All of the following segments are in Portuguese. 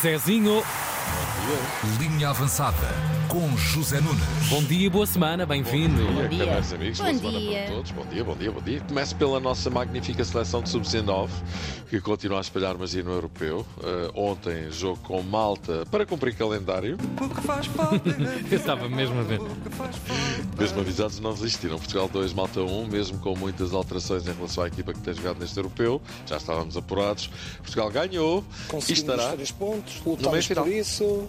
Zezinho. Linha avançada com José Nunes. Bom dia, boa semana, bem-vindo. Bom dia, dia. caros amigos. Bom boa semana dia. para todos. Bom dia, bom dia, bom dia. Começo pela nossa magnífica seleção de sub-19, que continua a espalhar magia no europeu. Eh, ontem, jogo com Malta para cumprir calendário. Eu estava mesmo a ver. Mesmo avisados, não resistiram. Portugal 2, Malta 1, mesmo com muitas alterações em relação à equipa que tem jogado neste europeu. Já estávamos apurados. Portugal ganhou e estará. os três pontos, meio lutamos final. por isso,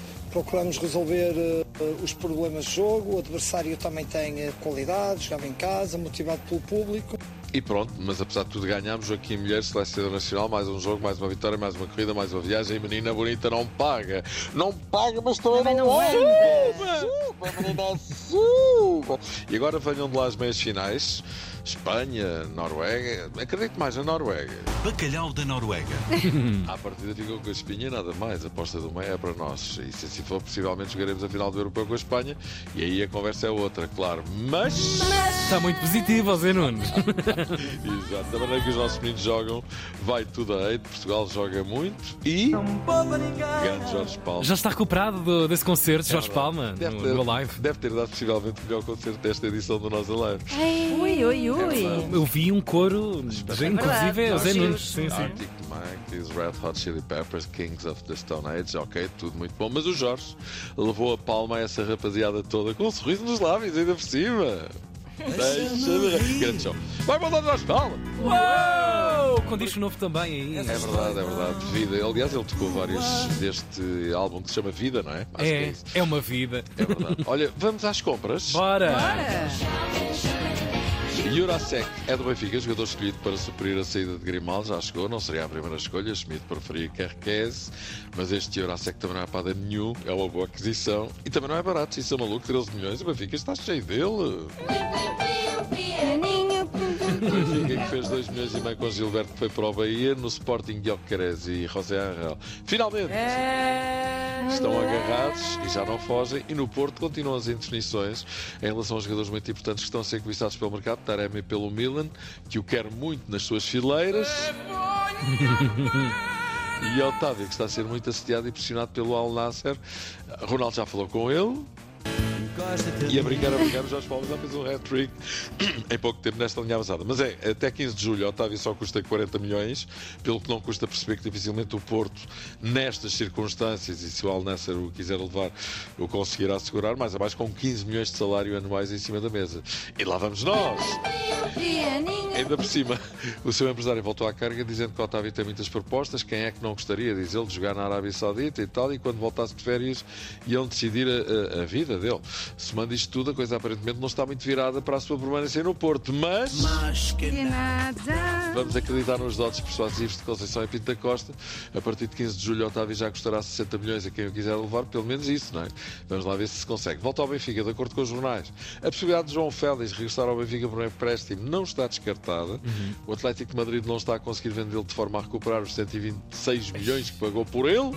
procuramos resolver eh, os problemas de jogo. O adversário também tem eh, qualidade, jogava em casa, motivado pelo público. E pronto, mas apesar de tudo ganhámos, Joaquim Mulher, selecionador nacional, mais um jogo, mais uma vitória, mais uma corrida, mais uma viagem. E menina bonita não paga. Não paga, mas também, Também não, não suba. Suba, menina, suba. E agora venham de lá as meias finais. Espanha, Noruega, acredito mais na Noruega. Bacalhau da Noruega. À partida ficou com a espinha e nada mais. A aposta do meio é para nós. E se for, possivelmente jogaremos a final do Europeu com a Espanha. E aí a conversa é outra, claro. Mas. Está muito positivo, Zé Nunes. Exato, da maneira que os nossos meninos jogam, vai tudo a eito. Portugal joga muito e. Grande Jorge Palma. Já está recuperado do- desse concerto, Jorge É Palma, verdade. deve no, ter, no live. Deve ter dado possivelmente o melhor concerto desta edição do Nós Live. Ui, ui, É ui. Eu vi um coro, inclusive é o Zé. Nunes. Sim, sim. Arctic Monkeys, Red Hot Chili Peppers, Kings of the Stone Age, ok, tudo muito bom. Mas o Jorge levou a palma a essa rapaziada toda com um sorriso nos lábios, ainda por cima. Deixa-me. Grande show. Vai mandar Jorge Palma! Uou! Com disco novo também aí. É verdade, é verdade. Vida. Aliás, ele tocou vários deste álbum que se chama Vida, não é? Acho que é É, isso. é uma vida. É verdade. Olha, vamos às compras. Bora! Jurasek é do Benfica, jogador escolhido para suprir a saída de Grimal, já chegou, não seria a primeira escolha, Schmidt preferia Kerkez, mas este Jurasek também não é para nenhum, é uma boa aquisição e também não é barato, isso é maluco, 13 milhões, o Benfica está cheio dele. O Benfica que fez 2 milhões e meio com Gilberto que foi para o Bahia, no Sporting Guiocares e José Angel. Finalmente! Estão agarrados e já não fogem. E no Porto continuam as indefinições em relação aos jogadores muito importantes que estão a ser cobiçados pelo mercado. Taremi pelo Milan, que o quer muito nas suas fileiras. E Otávio, que está a ser muito assediado e pressionado pelo Al Nasser. Ronaldo já falou com ele. E a brincar, a brincar, o Jorge Paulo já fez um hat-trick em pouco tempo nesta linha avançada. Mas é, até 15 de julho, Otávio só custa 40 milhões, pelo que não custa perceber que dificilmente o Porto, nestas circunstâncias, e se o Al Nasser o quiser levar, o conseguirá segurar, mais abaixo com 15 milhões de salário anuais em cima da mesa. E lá vamos nós! Ainda por cima, o seu empresário voltou à carga dizendo que o Otávio tem muitas propostas. Quem é que não gostaria, diz ele, de jogar na Arábia Saudita e tal? E quando voltasse de férias, iam decidir a, a- a vida dele. Somando isto tudo, a coisa aparentemente não está muito virada para a sua permanência no Porto. Mas vamos acreditar nos dotes persuasivos de Conceição e Pinto da Costa. A partir de 15 de julho, o Otávio já custará 60 milhões a quem o quiser levar, pelo menos isso, não é? Vamos lá ver se se consegue. Volta ao Benfica, de acordo com os jornais. A possibilidade de João Félix regressar ao Benfica por um empréstimo não está descartada. O Atlético de Madrid não está a conseguir vendê-lo de forma a recuperar os 126 milhões que pagou por ele.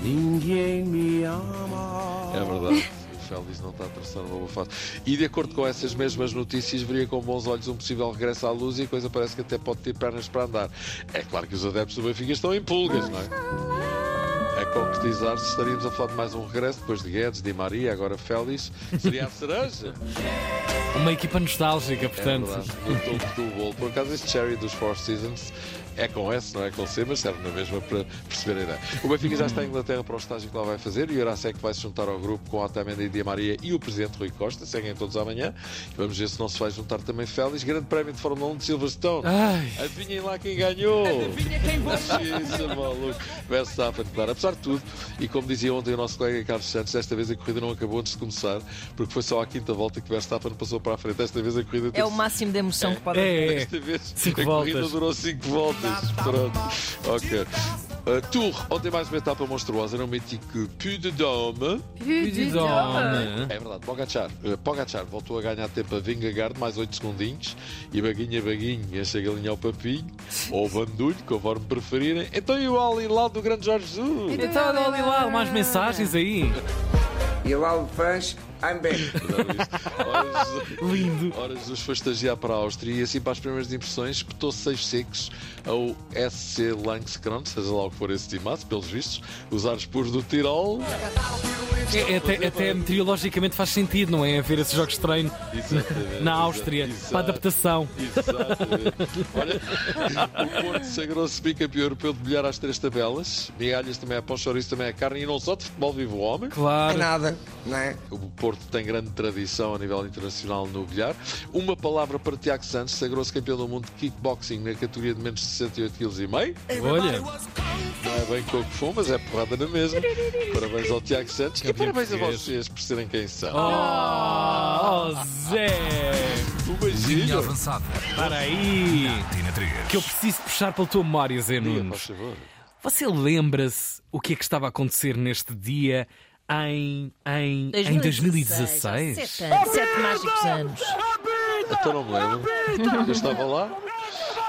É verdade. Félix não está a traçar uma boa fase. E de acordo com essas mesmas notícias, veria com bons olhos um possível regresso à luz e a coisa parece que até pode ter pernas para andar. É claro que os adeptos do Benfica estão em pulgas, não é? A concretizar, se estaríamos a falar de mais um regresso depois de Guedes, Di Maria, agora Félix, seria a cereja. Uma equipa nostálgica, É portanto. verdade, no topo do bolo. Por acaso, este Cherry dos Four Seasons é com S, não é com C, mas serve na mesma para perceber a ideia. O Benfica já está em Inglaterra para o estágio que lá vai fazer e o Eurasec vai se juntar ao grupo com Otamendi e Di Maria e o presidente Rui Costa. Seguem todos amanhã. Vamos ver se não se vai juntar também Félix. Grande prémio de Fórmula 1 de Silverstone. Ai, Adivinhem lá quem ganhou! Adivinha quem Isso, é maluco. Verstappen, claro. Apesar de tudo, e como dizia ontem o nosso colega Carlos Santos, desta vez a corrida não acabou antes de começar, porque foi só à quinta volta que Verstappen passou para a frente. Desta vez a corrida É o máximo de emoção que pode haver. é, é. Desta vez Cinco a corrida voltas. durou 5 voltas. Pronto. Ok. Uh, Tour, ontem mais uma etapa monstruosa no mítico Puy de Dôme. Pudidome. É verdade, Pogacar. Uh, Pogacar voltou a ganhar tempo a Vingegaard, mais 8 segundinhos. E baguinha, baguinha, enche a galinha ao papinho. Ou bandulho, conforme preferirem. Então e o Ali lá do grande Jorge Jesus? Então, olha lá, mais mensagens aí. E lá o fãs I'm back. Lindo. Ora, Jesus foi estagiar para a Áustria e assim para as primeiras impressões espetou seis secos ao SC Langskron, seja lá o que for esse timaço, pelos vistos, os ares puros do Tirol. É, é até, até meteorologicamente faz sentido, não é? Haver esses jogos de treino Exatamente, na Áustria exato. para adaptação. Exatamente. Olha, o Porto sagrou-se bicampeão europeu de bilhar às três tabelas. Migalhas também é pão, chouriço também é carne e não só de futebol vive o homem. É Claro. nada, não é? O Porto tem grande tradição a nível internacional no bilhar. Uma palavra para Tiago Santos, sagrou-se campeão do mundo de kickboxing na categoria de menos de 68,5 kg. Olha, Não é bem coco fumo, mas é porrada na mesma. Parabéns ao Tiago Santos e Campeão parabéns a vocês por serem quem são. oh, oh Zé, Um Linha beijinho. avançada. para aí. Tina 3. Que eu preciso puxar pela tua memória, Zé Diga, Nunes. Você lembra-se o que é que estava a acontecer neste dia em, em, em 2016? Sete, anos, sete mágicos anos. Então não me lembro. Eu estava lá.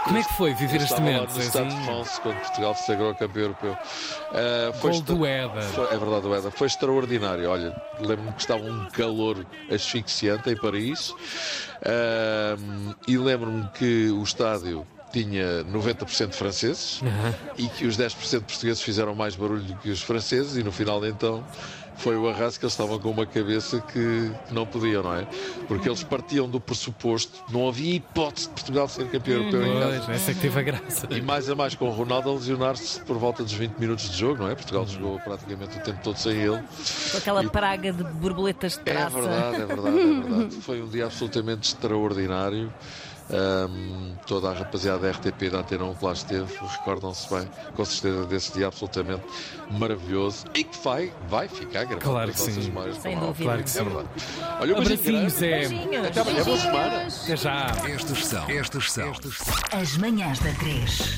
Como é que foi viver Eu este estava lá momento, no Estado de? France, quando Portugal se sagrou campeão europeu. Ah, foi Gol do Éder. foi- É verdade, o Éder. Foi extraordinário. Olha, lembro-me que estava um calor asfixiante em Paris. Ah, e lembro-me que o estádio tinha 90% de franceses e que os 10% de portugueses fizeram mais barulho do que os franceses e no final então foi o eles estavam com uma cabeça que, não podiam, não é? Porque eles partiam do pressuposto, não havia hipótese de Portugal ser campeão europeu em casa. Pois, essa é que teve a graça. E mais a mais com o Ronaldo a lesionar-se por volta dos 20 minutos de jogo, não é? Portugal jogou praticamente o tempo todo sem ele. Com aquela praga de borboletas de É traça. verdade, é verdade, é verdade. Foi um dia absolutamente extraordinário. Ahm, toda a rapaziada da RTP da Antena 1 que lá esteve, recordam-se bem, com certeza, desse dia absolutamente maravilhoso e que vai, vai ficar gravado Claro que nossas sim. Sem é dúvida. Claro que sim. É verdade. Olha, um beijinho Abracinhos. Beijinhos. Até amanhã, boa semana. Até já. Estas são. Estas são. As manhãs da 3.